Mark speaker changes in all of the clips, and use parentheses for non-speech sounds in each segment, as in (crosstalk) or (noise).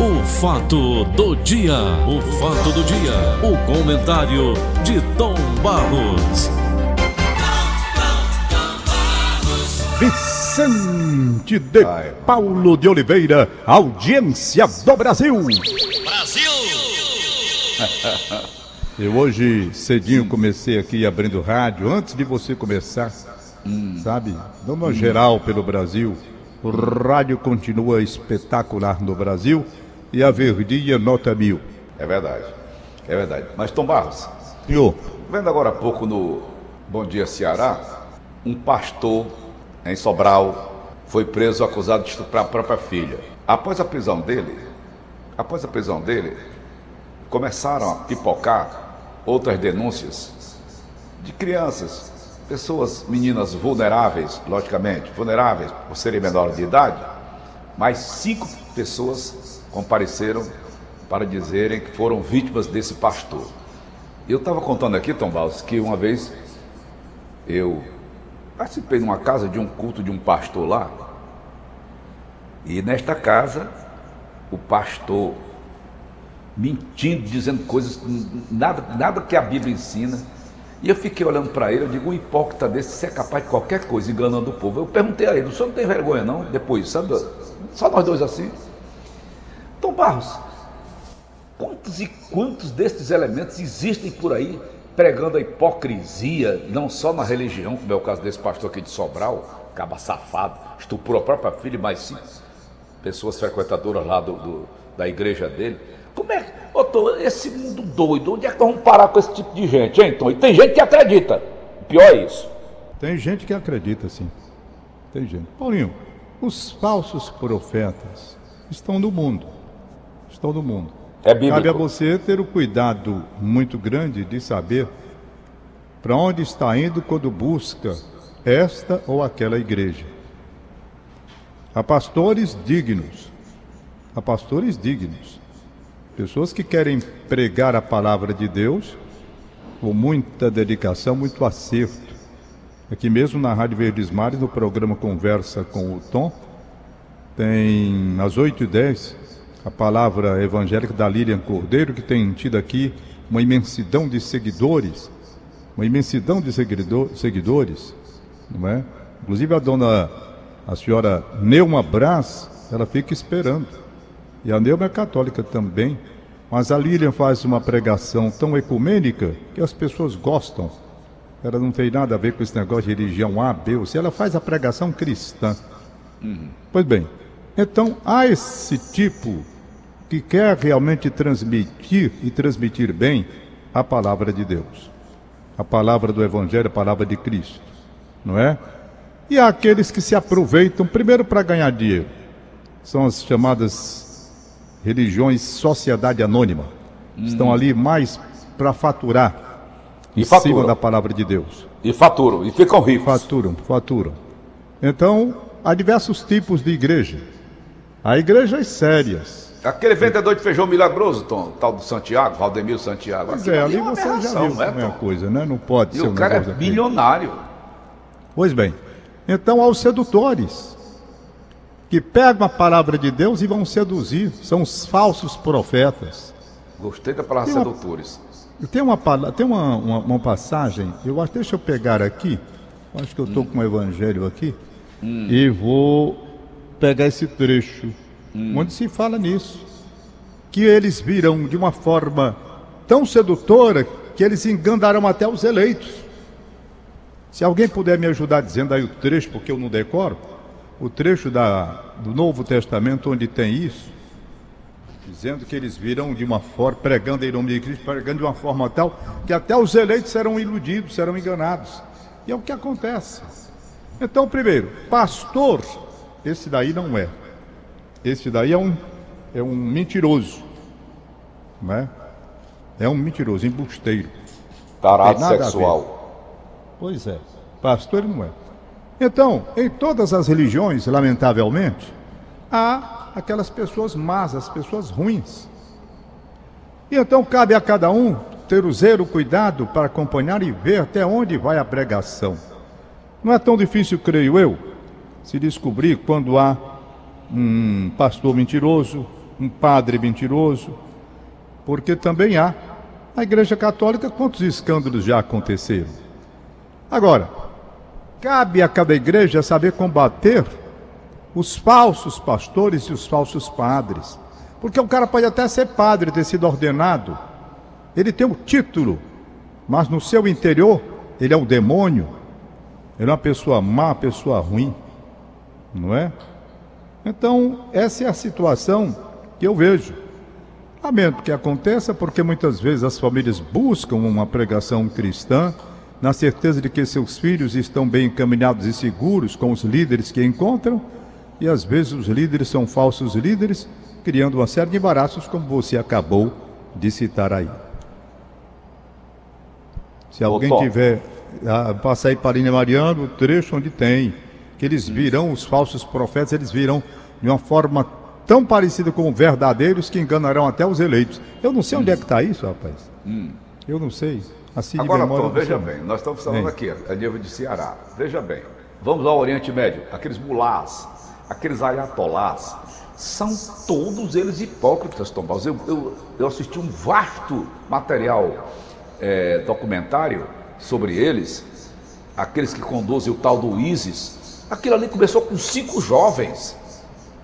Speaker 1: O fato do dia, o fato do dia, o comentário de Tom Barros.
Speaker 2: Vicente de Paulo de Oliveira, audiência do Brasil.
Speaker 3: Brasil! (laughs)
Speaker 2: Eu hoje cedinho comecei aqui abrindo rádio, antes de você começar, sabe? Dando uma geral pelo Brasil. O rádio continua espetacular no Brasil e a verdinha nota mil.
Speaker 3: É verdade, é verdade. Mas Tom Barros,
Speaker 2: Senhor,
Speaker 3: vendo agora há pouco no Bom Dia Ceará, um pastor em Sobral foi preso acusado de estuprar a própria filha. Após a prisão dele, após a prisão dele, começaram a pipocar outras denúncias de crianças, pessoas, meninas vulneráveis, logicamente, vulneráveis por serem menores de idade, mas cinco pessoas compareceram para dizerem que foram vítimas desse pastor. Eu estava contando aqui, Tom Balls, que uma vez eu participei numa casa de um culto de um pastor lá, e nesta casa o pastor mentindo, dizendo coisas, nada, nada que a Bíblia ensina. E eu fiquei olhando para ele, eu digo, um hipócrita desse, você é capaz de qualquer coisa, enganando o povo. Eu perguntei a ele, o senhor não tem vergonha não? Depois, sabe, só nós dois assim. Barros, quantos e quantos destes elementos existem por aí pregando a hipocrisia, não só na religião, como é o caso desse pastor aqui de Sobral, caba safado, estuprou a própria filha, mas sim pessoas frequentadoras lá do, do da igreja dele. Como é, ô Tom, esse mundo doido, onde é que nós vamos parar com esse tipo de gente, hein, Tom? E tem gente que acredita. O pior é isso.
Speaker 2: tem gente que acredita sim. Tem gente. Paulinho, os falsos profetas estão no mundo. Estão no mundo.
Speaker 3: É bíblico.
Speaker 2: Cabe a você ter o cuidado muito grande de saber para onde está indo quando busca esta ou aquela igreja. Há pastores dignos, há pastores dignos, pessoas que querem pregar a palavra de Deus com muita dedicação, muito acerto. Aqui mesmo na Rádio Verdes Mares, no programa Conversa com o Tom, tem às 8h10 a palavra evangélica da Lilian Cordeiro, que tem tido aqui uma imensidão de seguidores, uma imensidão de seguidor, seguidores, não é? Inclusive a dona, a senhora Neuma Brás, ela fica esperando. E a Neuma é católica também, mas a Lilian faz uma pregação tão ecumênica que as pessoas gostam. Ela não tem nada a ver com esse negócio de religião A, B ou C, ela faz a pregação cristã. Pois bem, então há esse tipo que quer realmente transmitir e transmitir bem a palavra de Deus, a palavra do Evangelho, a palavra de Cristo, não é? E há aqueles que se aproveitam primeiro para ganhar dinheiro, são as chamadas religiões sociedade anônima, estão ali mais para faturar
Speaker 3: E
Speaker 2: em cima
Speaker 3: faturam.
Speaker 2: da palavra de Deus.
Speaker 3: E faturam, e ficam ricos.
Speaker 2: Faturam, faturam. Então, há diversos tipos de igreja. Há igrejas sérias.
Speaker 3: Aquele vendedor de feijão milagroso, Tom, tal do Santiago, Valdemiro Santiago.
Speaker 2: Pois
Speaker 3: aquilo
Speaker 2: é, ali
Speaker 3: é
Speaker 2: você já viu
Speaker 3: não é,
Speaker 2: a coisa, né? Não pode
Speaker 3: E
Speaker 2: ser
Speaker 3: o
Speaker 2: um
Speaker 3: cara é bilionário.
Speaker 2: Pois bem, então há os sedutores, que pegam a palavra de Deus e vão seduzir. São os falsos profetas.
Speaker 3: Gostei da palavra
Speaker 2: Tem uma-
Speaker 3: sedutores.
Speaker 2: Tem uma, tem uma, uma, uma passagem, eu acho, deixa eu pegar aqui, acho que eu estou com o evangelho aqui, e vou pegar esse trecho, onde se fala nisso. Que eles viram de uma forma tão sedutora que eles enganarão até os eleitos. Se alguém puder me ajudar dizendo aí o trecho, porque eu não decoro, o trecho da, do Novo Testamento onde tem isso, dizendo que eles virão de uma forma, pregando em nome de Cristo, pregando de uma forma tal que até os eleitos serão iludidos, serão enganados. E é o que acontece. Então, primeiro, pastor, esse daí não é. Esse daí é um, é um mentiroso. Não é? Um mentiroso, embusteiro.
Speaker 3: Tarado sexual.
Speaker 2: Pois é. Pastor ele não é. Então, em todas as religiões, lamentavelmente, há aquelas pessoas más, as pessoas ruins. E então cabe a cada um ter o zelo, o cuidado para acompanhar e ver até onde vai a pregação. Não é tão difícil, creio eu, se descobrir quando há um pastor mentiroso, um padre mentiroso, porque também há. Na Igreja Católica, quantos escândalos já aconteceram? Agora, cabe a cada igreja saber combater os falsos pastores e os falsos padres. Porque o cara pode até ser padre, ter sido ordenado, ele tem o título, mas no seu interior ele é um demônio, ele é uma pessoa má, uma pessoa ruim, não é? Então, essa é a situação que eu vejo. Lamento que aconteça, porque muitas vezes as famílias buscam uma pregação cristã, na certeza de que seus filhos estão bem encaminhados e seguros com os líderes que encontram, e às vezes os líderes são falsos líderes, criando uma série de embaraços, como você acabou de citar aí. Se alguém tiver, ah, passar aí para Ina Mariano, o trecho onde tem, que eles virão, os falsos profetas, eles virão de uma forma tão parecida com verdadeiros que enganarão até os eleitos. Eu não sei onde é que está isso, rapaz. Hum. Eu não sei.
Speaker 3: Assim Agora, memória, Tom, veja bem, nós estamos falando aqui, a nível de Ceará. Veja bem, vamos ao Oriente Médio, aqueles mulás, aqueles ayatolás, são todos eles hipócritas, Tom Eu, eu, eu assisti um vasto material é, documentário sobre eles, aqueles que conduzem o tal do ISIS. Aquilo ali começou com cinco jovens.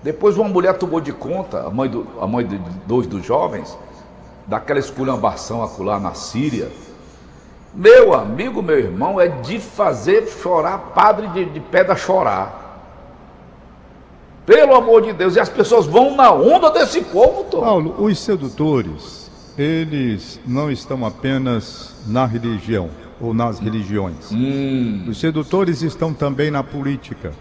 Speaker 3: Depois uma mulher tomou de conta, a mãe, do, a mãe de dois dos jovens, daquela esculhambação acular na Síria. Meu amigo, meu irmão, é de fazer chorar padre de, de pedra chorar. Pelo amor de Deus, e as pessoas vão na onda desse povo, Tom.
Speaker 2: Paulo, os sedutores, eles não estão apenas na religião ou nas religiões. Hum. Os sedutores estão também na política.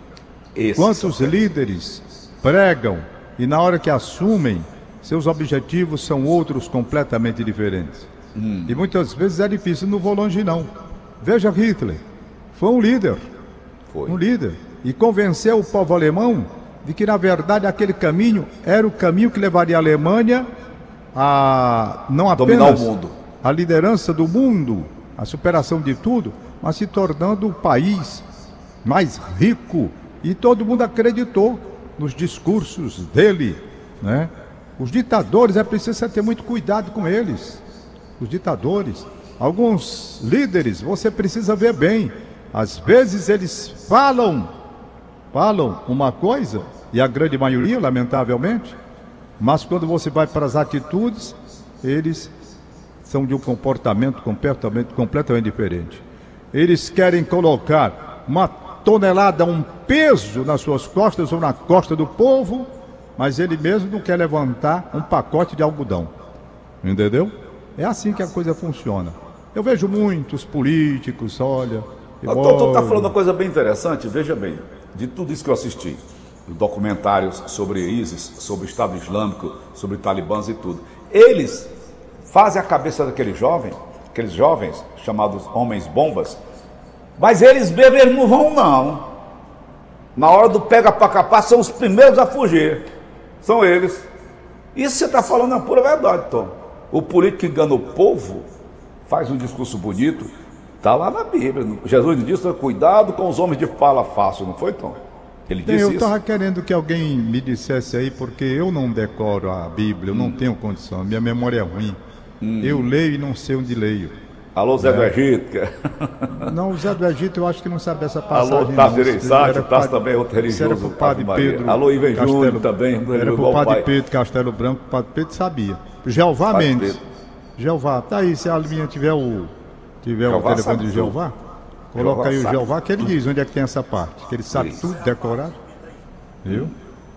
Speaker 2: Esse Quantos líderes pregam e na hora que assumem, seus objetivos são outros completamente diferentes. Hum. E muitas vezes é difícil, não vou longe não. Veja Hitler, foi um líder, foi. um líder, e convenceu o povo alemão de que na verdade aquele caminho era o caminho que levaria a Alemanha a não apenas a liderança do mundo, a superação de tudo, mas se tornando o país mais rico e todo mundo acreditou nos discursos dele, né? Os ditadores é preciso ter muito cuidado com eles. Os ditadores, alguns líderes, você precisa ver bem. Às vezes eles falam falam uma coisa, e a grande maioria, lamentavelmente, mas quando você vai para as atitudes, eles são de um comportamento completamente, completamente diferente. Eles querem colocar uma tonelada, um peso nas suas costas ou na costa do povo, mas ele mesmo não quer levantar um pacote de algodão. Entendeu? É assim que a coisa funciona. Eu vejo muitos políticos, olha.
Speaker 3: Estou tá falando uma coisa bem interessante, veja bem de tudo isso que eu assisti, documentários sobre ISIS, sobre o Estado Islâmico, sobre talibãs e tudo. Eles fazem a cabeça daquele jovem, aqueles jovens chamados homens bombas, mas eles mesmos eles não vão não. Na hora do pega para capar são os primeiros a fugir. São eles. Isso você está falando é pura verdade, Tom. O político que engana o povo faz um discurso bonito, Está lá na Bíblia. Jesus disse: cuidado com os homens de fala fácil, não foi, Tom?
Speaker 2: Ele disse Eu estava querendo que alguém me dissesse aí, porque eu não decoro a Bíblia, eu hum. não tenho condição, minha memória é ruim. Hum. Eu leio e não sei onde leio.
Speaker 3: Alô, Zé é. do Egito. (laughs)
Speaker 2: Não, o Zé do Egito eu acho que não sabe essa passagem.
Speaker 3: Alô, Tasso Ereissati, Tasso também é outro religioso. Era
Speaker 2: pro padre Pedro.
Speaker 3: Alô, Ivan Júnior também.
Speaker 2: Era pro padre Pedro Castelo Branco, o padre Pedro sabia. Jeová padre Mendes. Pedro. Jeová, tá aí, se a minha tiver o tiver Jeová o telefone de Jeová, coloca Jeová aí o Jeová que ele diz onde é que tem essa parte, que ele sabe Isso. tudo decorado. Viu?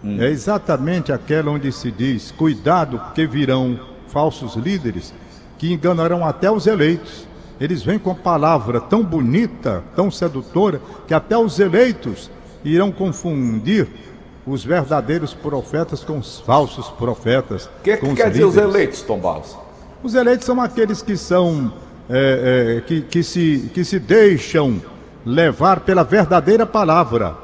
Speaker 2: Hum. É exatamente aquela onde se diz: cuidado, porque virão falsos líderes que enganarão até os eleitos. Eles vêm com palavra tão bonita, tão sedutora, que até os eleitos irão confundir os verdadeiros profetas com os falsos profetas.
Speaker 3: O que, que quer dizer os eleitos, Tom Barros?
Speaker 2: Os eleitos são aqueles que são é, é, que, que, se, que se deixam levar pela verdadeira palavra,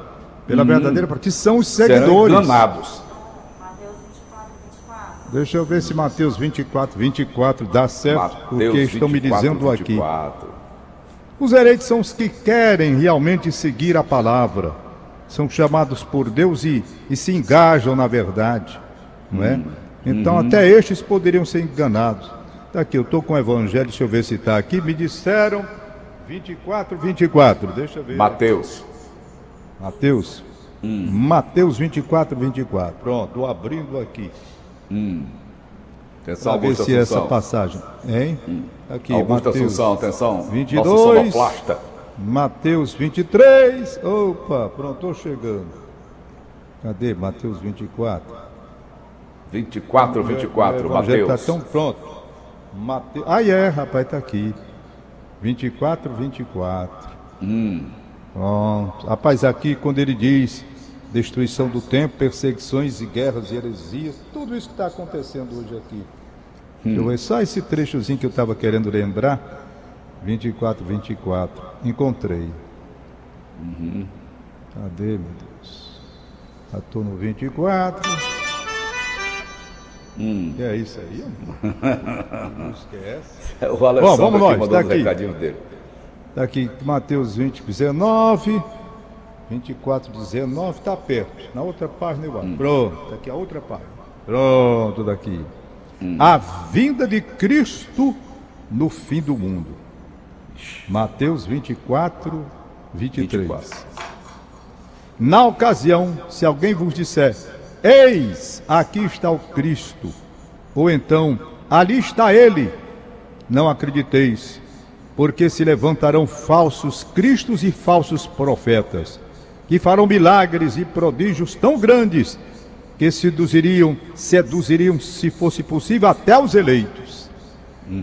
Speaker 2: pela hum. verdadeira que são os seguidores.
Speaker 3: enganados.
Speaker 2: Deixa eu ver se Mateus 24, 24 dá certo, Mateus porque estão 24, me dizendo 24. aqui. Os eleitos são os que querem realmente seguir a palavra, são chamados por Deus e, e se engajam na verdade, não é? Hum. Então até estes poderiam ser enganados. Tá aqui, eu estou com o evangelho, deixa eu ver se está aqui. Me disseram 24, 24. Deixa eu ver.
Speaker 3: Mateus.
Speaker 2: Mateus. Mateus 24, 24. Pronto, estou abrindo aqui.
Speaker 3: Atenção,
Speaker 2: Para ver
Speaker 3: Augusto
Speaker 2: se essa
Speaker 3: Assunção.
Speaker 2: passagem. Hein? Aqui,
Speaker 3: Augusto
Speaker 2: Mateus.
Speaker 3: Assunção, atenção.
Speaker 2: 22.
Speaker 3: Nosso sonoplasta.
Speaker 2: Mateus 23. Opa, pronto, estou chegando. Cadê Mateus 24?
Speaker 3: 24, 24,
Speaker 2: o evangelho
Speaker 3: Mateus.
Speaker 2: Está tão pronto. Mateus. Ah, é, rapaz, está aqui. 24, 24.
Speaker 3: Hum.
Speaker 2: Pronto. Rapaz, aqui quando ele diz destruição do templo, perseguições e guerras e heresias, tudo isso que está acontecendo hoje aqui. Eu ver só esse trechozinho que eu estava querendo lembrar. 24, 24. Encontrei. Cadê, meu Deus? Já estou no 24. Que é isso aí? Não esquece. (laughs)
Speaker 3: O Alessandro
Speaker 2: vamos nós, tá
Speaker 3: os
Speaker 2: aqui. Está aqui Mateus 20, 19. 24, 19. Está perto. Na outra página igual. Pronto. Tá aqui a outra página. Pronto, daqui. A vinda de Cristo no fim do mundo. Mateus 24, 23.
Speaker 3: 24.
Speaker 2: Na ocasião, se alguém vos disser: Eis, aqui está o Cristo, ou então, ali está ele, não acrediteis, porque se levantarão falsos cristos e falsos profetas, que farão milagres e prodígios tão grandes que seduziriam, seduziriam, se fosse possível, até os eleitos.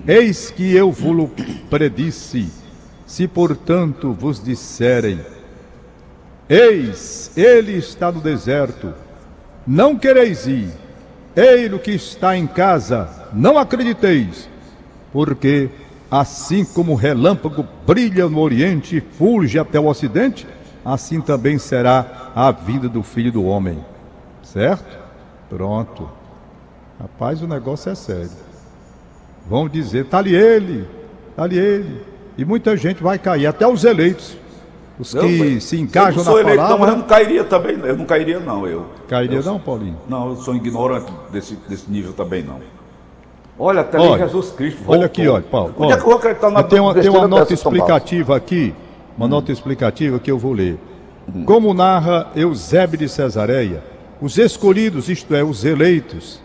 Speaker 2: Eis que eu vos predisse, se portanto vos disserem, Eis, ele está no deserto. Não quereis ir. Ei-lo que está em casa. Não acrediteis. Porque, assim como o relâmpago brilha no oriente e fulge até o ocidente, assim também será a vinda do filho do homem. Certo? Pronto. Rapaz, o negócio é sério. Vão dizer, tá ali ele, tá ali ele. E muita gente vai cair, até os eleitos. Os que se engajam
Speaker 3: sou
Speaker 2: na
Speaker 3: eleito,
Speaker 2: palavra.
Speaker 3: não, mas eu não cairia também. Eu não cairia, não. Eu,
Speaker 2: Cairia
Speaker 3: eu,
Speaker 2: não, Paulinho?
Speaker 3: Não, eu sou ignorante desse, desse nível também, não. Olha, até
Speaker 2: Olha,
Speaker 3: Jesus Cristo.
Speaker 2: Olha
Speaker 3: voltou.
Speaker 2: aqui, olha, Paulo.
Speaker 3: Onde é que eu vou acreditar na
Speaker 2: tem uma, tem uma nota explicativa aqui, uma nota explicativa que eu vou ler. Como narra Eusébio de Cesareia, os escolhidos, isto é, os eleitos,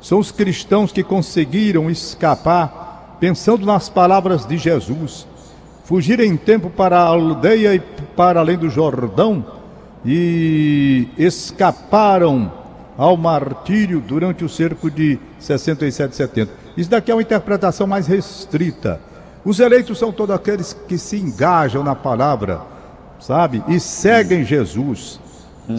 Speaker 2: são os cristãos que conseguiram escapar pensando nas palavras de Jesus, fugir em tempo para a aldeia e para além do Jordão e escaparam ao martírio durante o cerco de 67 e 70. Isso daqui é uma interpretação mais restrita. Os eleitos são todos aqueles que se engajam na palavra, sabe? E seguem Jesus.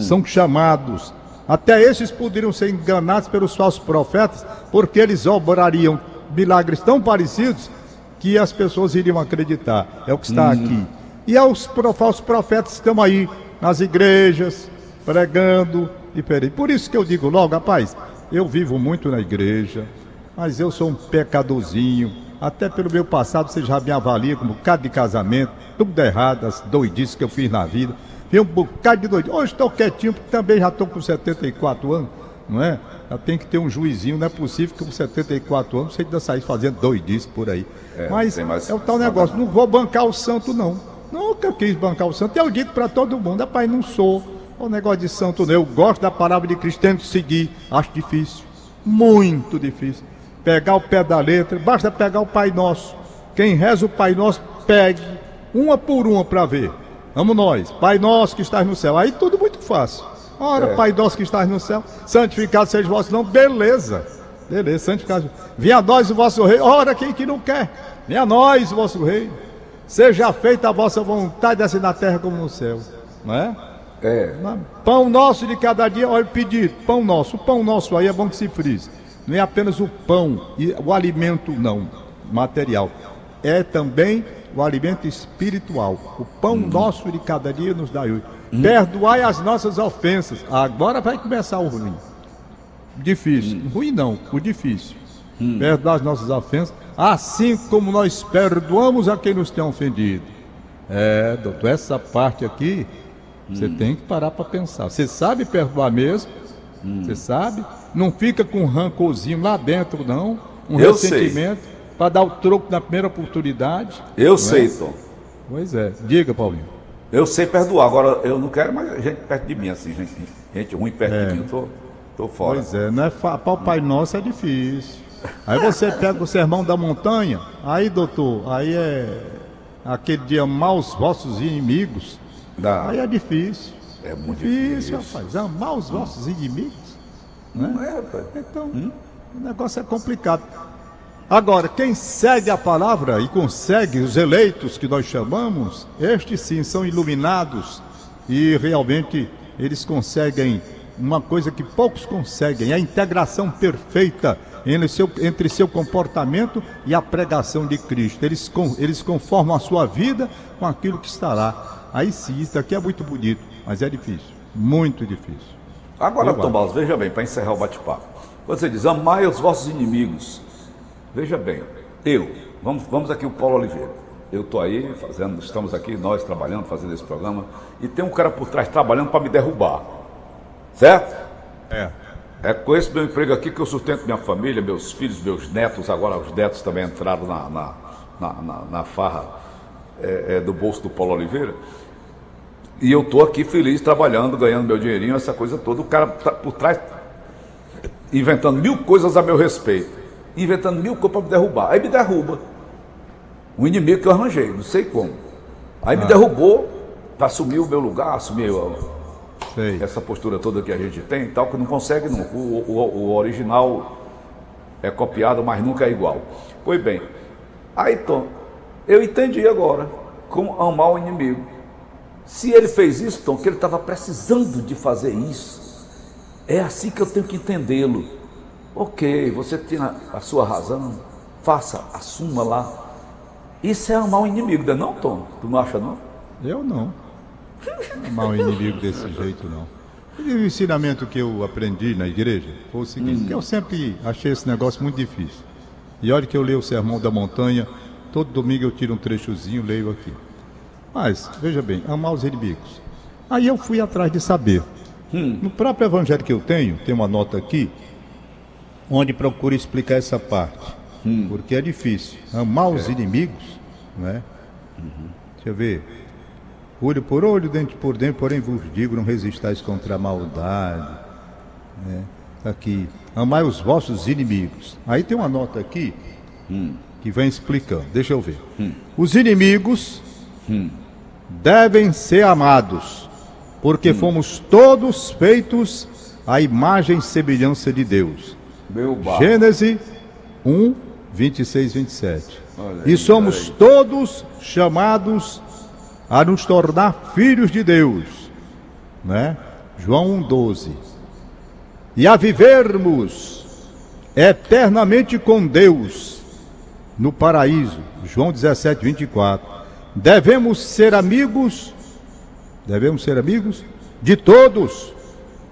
Speaker 2: São chamados. Até esses poderiam ser enganados pelos falsos profetas, porque eles obrariam milagres tão parecidos que as pessoas iriam acreditar. É o que está aqui. E aos falsos profetas que estão aí nas igrejas, pregando e peraí. Por isso que eu digo logo, rapaz, eu vivo muito na igreja, mas eu sou um pecadorzinho. Até pelo meu passado, você já me avalia como um bocado de casamento, tudo errado, as doidices que eu fiz na vida. Tem um bocado de doidice. Hoje estou quietinho, porque também já estou com 74 anos, não é? Já tem que ter um juizinho, não é possível que com 74 anos você ainda sair fazendo doidice por aí.
Speaker 3: É,
Speaker 2: Mas é o tal negócio, não vou bancar o santo, não. Nunca quis bancar o santo. E eu digo para todo mundo, rapaz, não sou. O negócio de santo não. Eu gosto da palavra de Cristo, tento seguir. Acho difícil. Muito difícil. Pegar o pé da letra, basta pegar o Pai Nosso. Quem reza o Pai Nosso, pegue uma por uma para ver. Vamos nós. Pai Nosso que estás no céu. Aí tudo muito fácil. Ora,
Speaker 3: É.
Speaker 2: Pai Nosso que estás no céu, santificado seja o vosso nome. Beleza. Beleza, santificado. Venha a nós o vosso rei. Ora, quem que não quer? Venha a nós o vosso rei. Seja feita a vossa vontade, assim na terra como no céu. Não é?
Speaker 3: É.
Speaker 2: Pão nosso de cada dia, olha o pedido, pão nosso. O pão nosso aí é bom que se frise. Não é apenas o pão e o alimento, não, material. É também o alimento espiritual. O pão nosso de cada dia nos dá hoje. Perdoai as nossas ofensas. Agora vai começar o ruim. Difícil. Ruim não, o difícil. Perdoar as nossas ofensas, assim como nós perdoamos a quem nos tem ofendido. É, doutor, essa parte aqui, você tem que parar para pensar. Você sabe perdoar mesmo? Você sabe? Não fica com um rancorzinho lá dentro, não. Um
Speaker 3: Eu
Speaker 2: ressentimento para dar o troco na primeira oportunidade.
Speaker 3: Eu
Speaker 2: é?
Speaker 3: sei, Tom.
Speaker 2: Pois é. Diga, Paulinho.
Speaker 3: Eu sei perdoar. Agora, eu não quero mais gente perto de mim, assim, gente, gente ruim perto
Speaker 2: É.
Speaker 3: de mim. Eu tô, tô fora.
Speaker 2: Pois é, não é fa... para o Pai Nosso é difícil. Aí você pega o sermão da montanha, aí, doutor, aí é aquele de amar os vossos inimigos.
Speaker 3: Dá.
Speaker 2: Aí é difícil.
Speaker 3: É muito
Speaker 2: Difícil,
Speaker 3: difícil.
Speaker 2: rapaz. Amar os vossos inimigos.
Speaker 3: Não é, rapaz.
Speaker 2: Então, o negócio é complicado. Agora, quem segue a palavra e consegue os eleitos que nós chamamos, estes sim são iluminados e realmente eles conseguem uma coisa que poucos conseguem, a integração perfeita entre seu, entre seu comportamento e a pregação de Cristo. Eles, com, eles conformam a sua vida com aquilo que está lá. Aí sim, isso aqui é muito bonito, mas é difícil, muito difícil.
Speaker 3: Agora,
Speaker 2: Eu
Speaker 3: Tom
Speaker 2: acho.
Speaker 3: Barros, veja bem, para encerrar o bate-papo. Você diz, amai os vossos inimigos. Veja bem, eu, vamos, vamos aqui o Paulo Oliveira. Eu estou aí fazendo, estamos aqui, nós trabalhando, fazendo esse programa, e tem um cara por trás trabalhando para me derrubar. Certo?
Speaker 2: É.
Speaker 3: É com esse meu emprego aqui que eu sustento minha família, meus filhos, meus netos, agora os netos também entraram na, na, na, na- na farra é, é, do bolso do Paulo Oliveira. E eu tô aqui feliz, trabalhando, ganhando meu dinheirinho, essa coisa toda. O cara tá por trás inventando mil coisas a meu respeito, inventando mil coisas para me derrubar. Aí me derruba. Um inimigo que eu arranjei, não sei como. Aí me derrubou para assumir o meu lugar, assumir
Speaker 2: Sei.
Speaker 3: essa postura toda que a gente tem e tal, que não consegue nunca. O, o- o original é copiado, mas nunca é igual. Pois bem, aí Tom, eu entendi agora como amar o inimigo. Se ele fez isso, Tom, que ele estava precisando de fazer isso, é assim que eu tenho que entendê-lo. Ok, você tem a, sua razão, faça, assuma lá. Isso é amar o inimigo, não é não, Tom? Tu não acha não?
Speaker 2: Eu não. Amar o inimigo desse jeito, não. E o ensinamento que eu aprendi na igreja foi o seguinte, que eu sempre achei esse negócio muito difícil. E olha que eu leio o Sermão da Montanha, todo domingo eu tiro um trechozinho, leio aqui. Mas, veja bem, amar os inimigos. Aí eu fui atrás de saber. No próprio evangelho que eu tenho, tem uma nota aqui, onde procura explicar essa parte. Porque é difícil. Amar os inimigos, né? Deixa eu ver. Olho por olho, dente por dente, porém vos digo, não resistais contra a maldade. Né? Aqui. Amai os vossos inimigos. Aí tem uma nota aqui que vem explicando. Deixa eu ver. Os inimigos devem ser amados, porque fomos todos feitos à imagem e semelhança de Deus. Gênesis 1, 26, 27.
Speaker 3: Olha
Speaker 2: E
Speaker 3: aí,
Speaker 2: somos todos chamados a nos tornar filhos de Deus, né? João 1, 12. E a vivermos eternamente com Deus no paraíso. João 17, 24. Devemos ser amigos, devemos ser amigos de todos,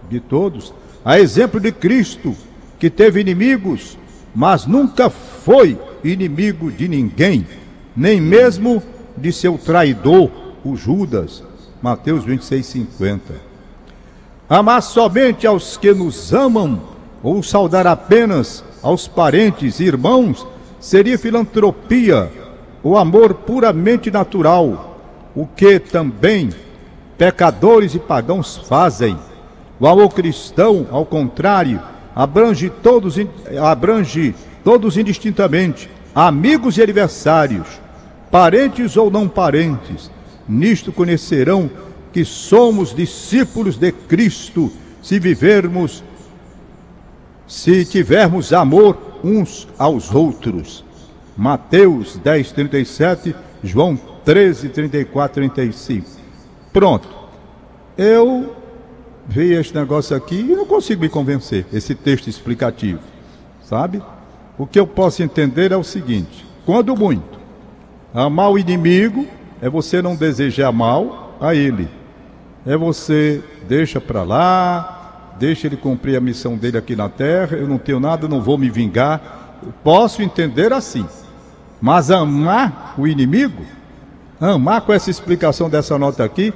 Speaker 2: de todos, a exemplo de Cristo, que teve inimigos, mas nunca foi inimigo de ninguém, nem mesmo de seu traidor, o Judas. Mateus 26, 50. Amar somente aos que nos amam, ou saudar apenas aos parentes e irmãos, seria filantropia, o amor puramente natural, o que também pecadores e pagãos fazem. O amor cristão, ao contrário, abrange todos, abrange todos indistintamente, amigos e adversários, parentes ou não parentes. Nisto conhecerão que somos discípulos de Cristo, se vivermos, se tivermos amor uns aos outros. Mateus 10, 37, João 13, 34, 35. Pronto. Eu vi este negócio aqui e não consigo me convencer, esse texto explicativo. Sabe? O que eu posso entender é o seguinte: quando muito, amar o inimigo é você não desejar mal a ele. É você deixa para lá, deixa ele cumprir a missão dele aqui na terra, eu não tenho nada, não vou me vingar. Posso entender assim. Mas amar o inimigo, amar com essa explicação dessa nota aqui,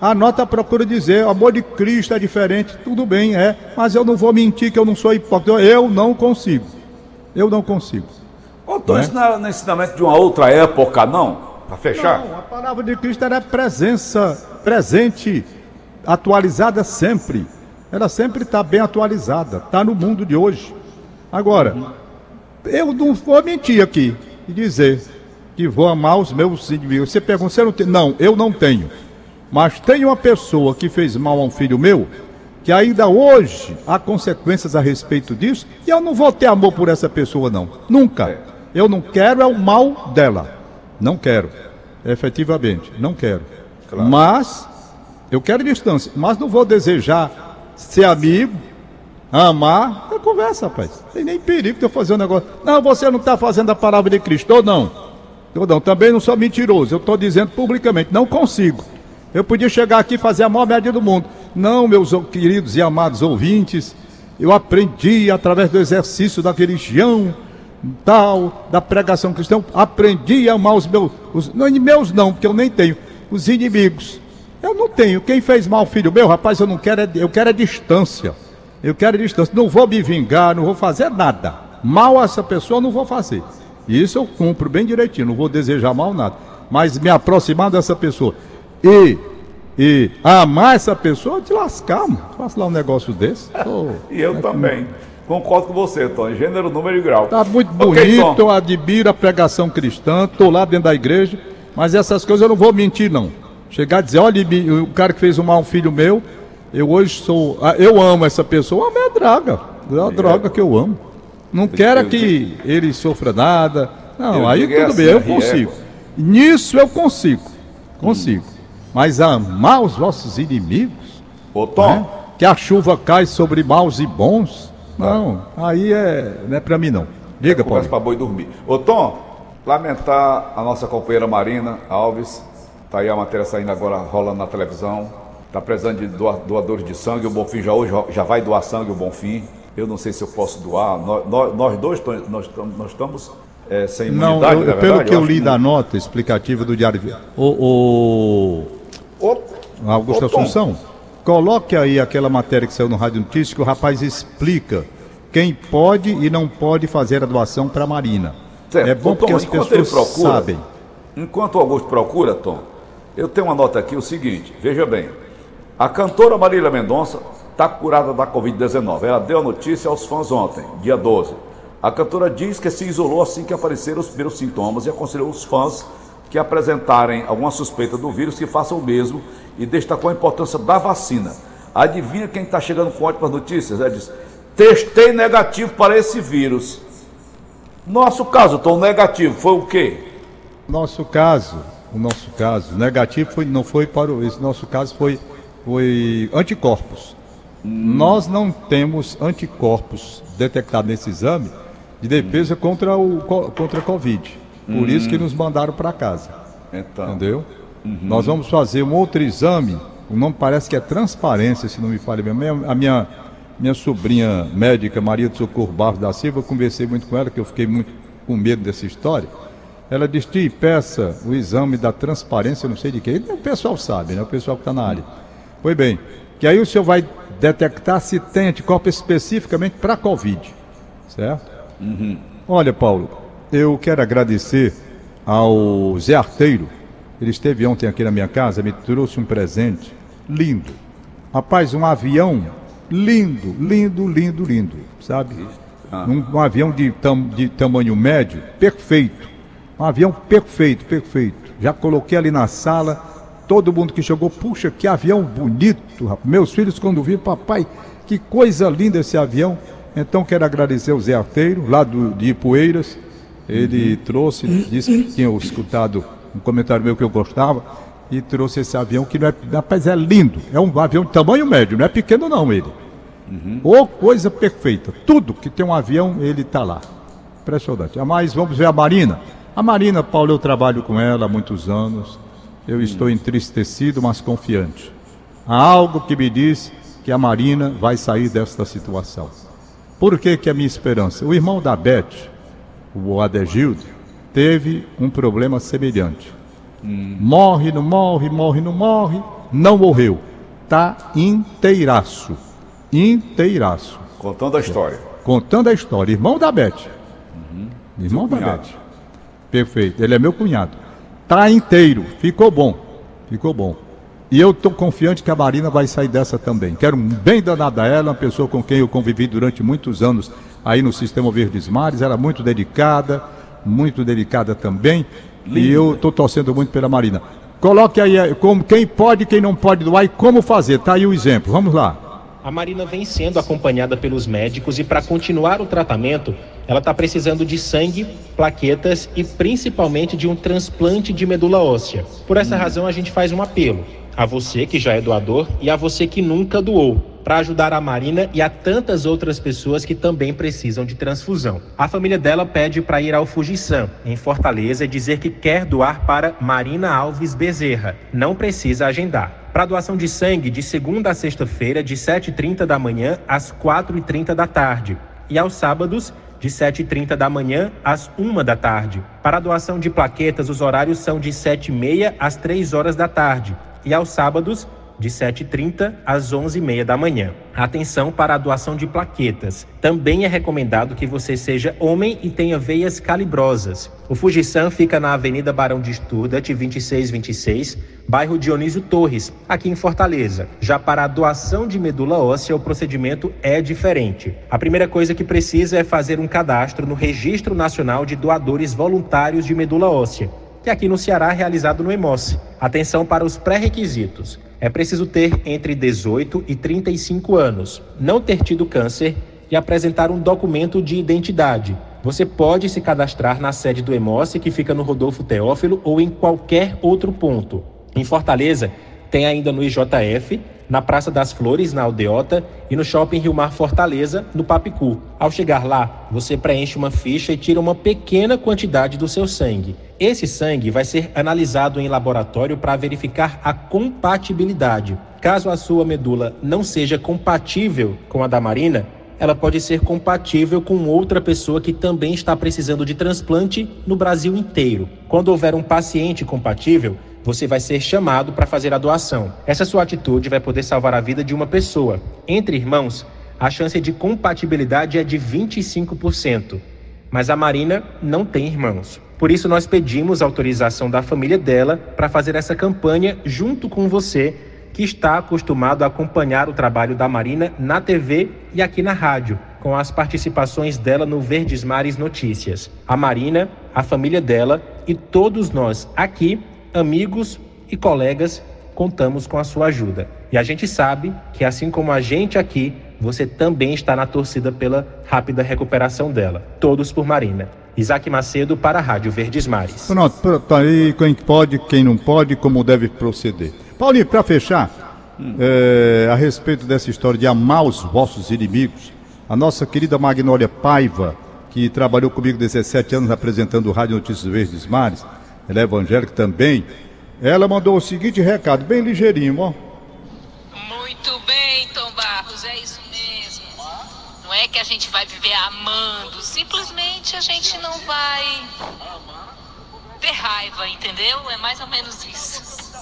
Speaker 2: A nota procura dizer, o amor de Cristo é diferente, tudo bem, é, mas eu não vou mentir que eu não sou hipócrita, eu não consigo. Eu não consigo.
Speaker 3: Ô, é? isso não é ensinamento de uma outra época, não? Para fechar?
Speaker 2: Não, a palavra de Cristo era presença, presente, atualizada sempre. Ela sempre está bem atualizada, está no mundo de hoje. Agora, eu não vou mentir aqui e dizer que vou amar os meus inimigos. Você pergunta, você não tem? Não, eu não tenho. Mas tem uma pessoa que fez mal a um filho meu, que ainda hoje há consequências a respeito disso, e eu não vou ter amor por essa pessoa, não. Nunca. Eu não quero é o mal dela. Não quero. Efetivamente, não quero. Claro. Mas, eu quero distância. Mas não vou desejar ser amigo, amar. É conversa, rapaz. Tem nem perigo de eu fazer um negócio. Não, você não está fazendo a palavra de Cristo. Ou não. Ou não. Também não sou mentiroso. Eu estou dizendo publicamente. Não consigo. Eu podia chegar aqui e fazer a maior média do mundo. Não, meus queridos e amados ouvintes, eu aprendi através do exercício da religião, tal, da pregação cristã, aprendi a amar os meus, os, não, meus não, porque eu nem tenho, os inimigos. Eu não tenho. Quem fez mal filho meu, rapaz, eu não quero, é, eu quero é distância. Eu quero distância. Não vou me vingar, não vou fazer nada. Mal a essa pessoa não vou fazer. Isso eu cumpro bem direitinho, não vou desejar mal nada. Mas me aproximar dessa pessoa e, e amar essa pessoa, te lascar, mano. Faça lá um negócio desse. (laughs)
Speaker 3: Oh, e eu é também. Que... Concordo com você, Tom. Gênero, número e grau.
Speaker 2: Tá muito bonito, okay, eu admiro a pregação cristã, tô lá dentro da igreja, mas essas coisas eu não vou mentir, não. Chegar a dizer, olha, o cara que fez um mal um filho meu, eu hoje sou. Ah, eu amo essa pessoa, amo é droga. É a droga que eu amo. Não quero que ele sofra nada. Não, aí tudo bem, eu consigo. Nisso eu consigo. Consigo. Mas amar os vossos inimigos.
Speaker 3: Ô, Tom. Né?
Speaker 2: Que a chuva cai sobre maus e bons. Não, aí é, não é pra mim não. Diga, Paulo.
Speaker 3: para boi dormir. Ô, Tom, lamentar a nossa companheira Marina Alves. Tá aí a matéria saindo agora, rolando na televisão. Tá precisando de doadores de sangue. O Bonfim já hoje já vai doar sangue, o Bonfim. Eu não sei se eu posso doar. Nós, nós dois nós, nós estamos é, sem imunidade,
Speaker 2: não, eu,
Speaker 3: verdade,
Speaker 2: pelo que eu, eu li da nota explicativa do Diário... O, o... Augusto Assunção, coloque aí aquela matéria que saiu no Rádio Notícias que o rapaz explica quem pode e não pode fazer a doação para a Marina.
Speaker 3: Certo. É bom Tom, porque as pessoas procura, sabem. Enquanto o Augusto procura, Tom, eu tenho uma nota aqui, o seguinte, veja bem. A cantora Marília Mendonça está curada da Covid-19. Ela deu a notícia aos fãs ontem, dia 12. A cantora diz que se isolou assim que apareceram os primeiros sintomas e aconselhou os fãs que apresentarem alguma suspeita do vírus que façam o mesmo e destacou a importância da vacina. Adivinha quem está chegando com ótimas notícias? Ela diz: testei negativo para esse vírus. Nosso caso, Tom, negativo, foi o quê?
Speaker 2: Nosso caso, o nosso caso, negativo foi, não foi para o. Esse nosso caso foi, foi anticorpos. Hum. Nós não temos anticorpos detectados nesse exame de defesa contra, o, contra a Covid. Por uhum. isso que nos mandaram para casa. Então. Entendeu? Uhum. Nós vamos fazer um outro exame. O nome parece que é transparência, se não me falha bem. A minha, minha sobrinha médica, Maria do Socorro Barros da Silva, eu conversei muito com ela, que eu fiquei muito com medo dessa história. Ela disse, peça o exame da transparência, não sei de quê. O pessoal sabe, né? O pessoal que está na área. Pois bem, que aí o senhor vai detectar se tem anticorpo especificamente para a Covid. Certo? Uhum. Olha, Paulo, eu quero agradecer ao Zé Arteiro. Ele esteve ontem aqui na minha casa, me trouxe um presente lindo. Rapaz, um avião lindo, lindo, lindo, lindo, sabe? Ah. Um, um, avião de, tam, de tamanho médio, perfeito. Um avião perfeito, perfeito. Já coloquei ali na sala, todo mundo que chegou, puxa, que avião bonito, rapaz. Meus filhos, quando viram, papai, que coisa linda esse avião. Então quero agradecer o Zé Arteiro, lá do, de Ipueiras. Ele uhum. trouxe, disse que tinha escutado um comentário meu que eu gostava, e trouxe esse avião que não é, rapaz, é lindo. É um avião de tamanho médio, não é pequeno não ele. Uhum. Ou coisa perfeita. Tudo que tem um avião, ele está lá. Impressionante. Mas vamos ver a Marina. A Marina, Paulo, eu trabalho com ela há muitos anos. Eu estou entristecido, mas confiante. Há algo que me diz que a Marina vai sair desta situação. Por que, que é a minha esperança? O irmão da Beth, o Adegildo, teve um problema semelhante. Morre, não morre, morre, não morre. não morreu. Tá inteiraço. Inteiraço.
Speaker 3: Contando a história.
Speaker 2: Contando a história. Irmão da Beth. Uhum. Irmão Seu da cunhado. Beth. Perfeito. Ele é meu cunhado. Tá inteiro. Ficou bom. Ficou bom. E eu estou confiante que a Marina vai sair dessa também. Quero um bem danado a ela, uma pessoa com quem eu convivi durante muitos anos aí no Sistema Verdes Mares. Era muito dedicada, muito dedicada também. Linda. E eu estou torcendo muito pela Marina. Coloque aí eh, como quem pode, quem não pode doar e como fazer. Tá aí o exemplo. Vamos lá.
Speaker 4: A Marina vem sendo acompanhada pelos médicos e para continuar o tratamento, ela está precisando de sangue, plaquetas e principalmente de um transplante de medula óssea. Por essa hum. razão, a gente faz um apelo a você que já é doador e a você que nunca doou, para ajudar a Marina e a tantas outras pessoas que também precisam de transfusão. A família dela pede para ir ao Fujisan, em Fortaleza, e dizer que quer doar para Marina Alves Bezerra. Não precisa agendar. Para doação de sangue, de segunda a sexta-feira, de 7h30 da manhã às 4h30 da tarde. E aos sábados, de 7h30 da manhã às 1 da tarde. Para a doação de plaquetas, os horários são de 7h30 às 3 horas da tarde e aos sábados, de 7h30 às 11h30 da manhã. Atenção para a doação de plaquetas. Também é recomendado que você seja homem e tenha veias calibrosas. O Fujisan fica na Avenida Barão de Sturdat, 2626, bairro Dionísio Torres, aqui em Fortaleza. Já para a doação de medula óssea, o procedimento é diferente. A primeira coisa que precisa é fazer um cadastro no Registro Nacional de Doadores Voluntários de Medula Óssea que aqui no Ceará é realizado no EMOS. Atenção para os pré-requisitos. É preciso ter entre 18 e 35 anos, não ter tido câncer e apresentar um documento de identidade. Você pode se cadastrar na sede do EMOS, que fica no Rodolfo Teófilo, ou em qualquer outro ponto. Em Fortaleza, tem ainda no IJF, na Praça das Flores, na Aldeota, e no Shopping Rio Mar Fortaleza, no Papicu. Ao chegar lá, você preenche uma ficha e tira uma pequena quantidade do seu sangue. Esse sangue vai ser analisado em laboratório para verificar a compatibilidade. Caso a sua medula não seja compatível com a da Marina, ela pode ser compatível com outra pessoa que também está precisando de transplante no Brasil inteiro. Quando houver um paciente compatível, você vai ser chamado para fazer a doação. Essa sua atitude vai poder salvar a vida de uma pessoa. Entre irmãos, a chance de compatibilidade é de 25%. Mas a Marina não tem irmãos. Por isso, nós pedimos autorização da família dela para fazer essa campanha junto com você, que está acostumado a acompanhar o trabalho da Marina na TV e aqui na rádio, com as participações dela no Verdes Mares Notícias. A Marina, a família dela e todos nós aqui amigos e colegas, contamos com a sua ajuda. E a gente sabe que, assim como a gente aqui, você também está na torcida pela rápida recuperação dela. Todos por Marina. Isaac Macedo para a Rádio Verdes Mares.
Speaker 2: Pronto, pronto aí quem pode, quem não pode, como deve proceder. Paulinho, para fechar, hum. é, a respeito dessa história de amar os vossos inimigos, a nossa querida Magnólia Paiva, que trabalhou comigo 17 anos apresentando o Rádio Notícias Verdes Mares, ela é evangélica também. Ela mandou o seguinte recado, bem ligeirinho, ó.
Speaker 5: Muito bem, Tom Barros, é isso mesmo. Não é que a gente vai viver amando, simplesmente a gente não vai ter raiva, entendeu? É mais ou menos isso.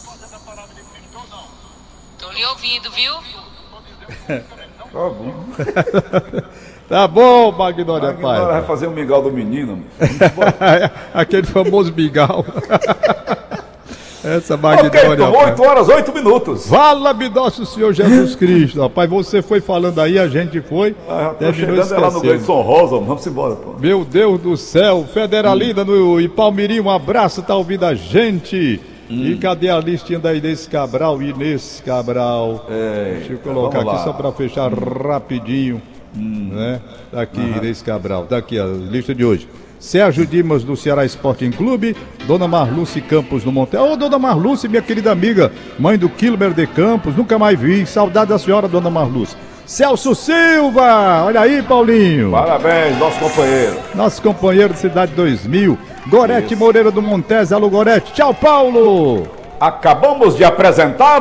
Speaker 5: Tô lhe ouvindo, viu? (laughs)
Speaker 2: Tá bom. (laughs) Tá bom, Magnólia Pai.
Speaker 3: vai fazer um mingau do menino. (laughs)
Speaker 2: Aquele famoso mingau. (laughs) Essa Magnólia.
Speaker 3: Ok, 8 horas, 8 minutos.
Speaker 2: Fala-me, nosso Senhor Jesus Cristo. Rapaz, você foi falando aí, a gente foi.
Speaker 3: Ah, chegando lá no Gleison Rosa, vamos embora, pô.
Speaker 2: Meu Deus do céu, Federalina hum. no Ipalmirim, um abraço, tá ouvindo a gente. Hum. E cadê a listinha da Inês Cabral? Inês Cabral. É, Deixa eu colocar aqui só para fechar hum. rapidinho. Hum. Né? Aqui, uhum. Inês Cabral. Tá aqui a lista de hoje. Sérgio Dimas do Ceará Sporting Clube, Dona Marluce Campos no Monte. Ô, oh, Dona Marluce, minha querida amiga, mãe do Kilmer de Campos, nunca mais vi. Saudade da senhora, Dona Marluce. Celso Silva, olha aí, Paulinho.
Speaker 3: Parabéns, nosso companheiro.
Speaker 2: Nosso companheiro de Cidade 2000. Gorete Isso. Moreira do Montes, alô Gorete. Tchau, Paulo.
Speaker 3: Acabamos de apresentar.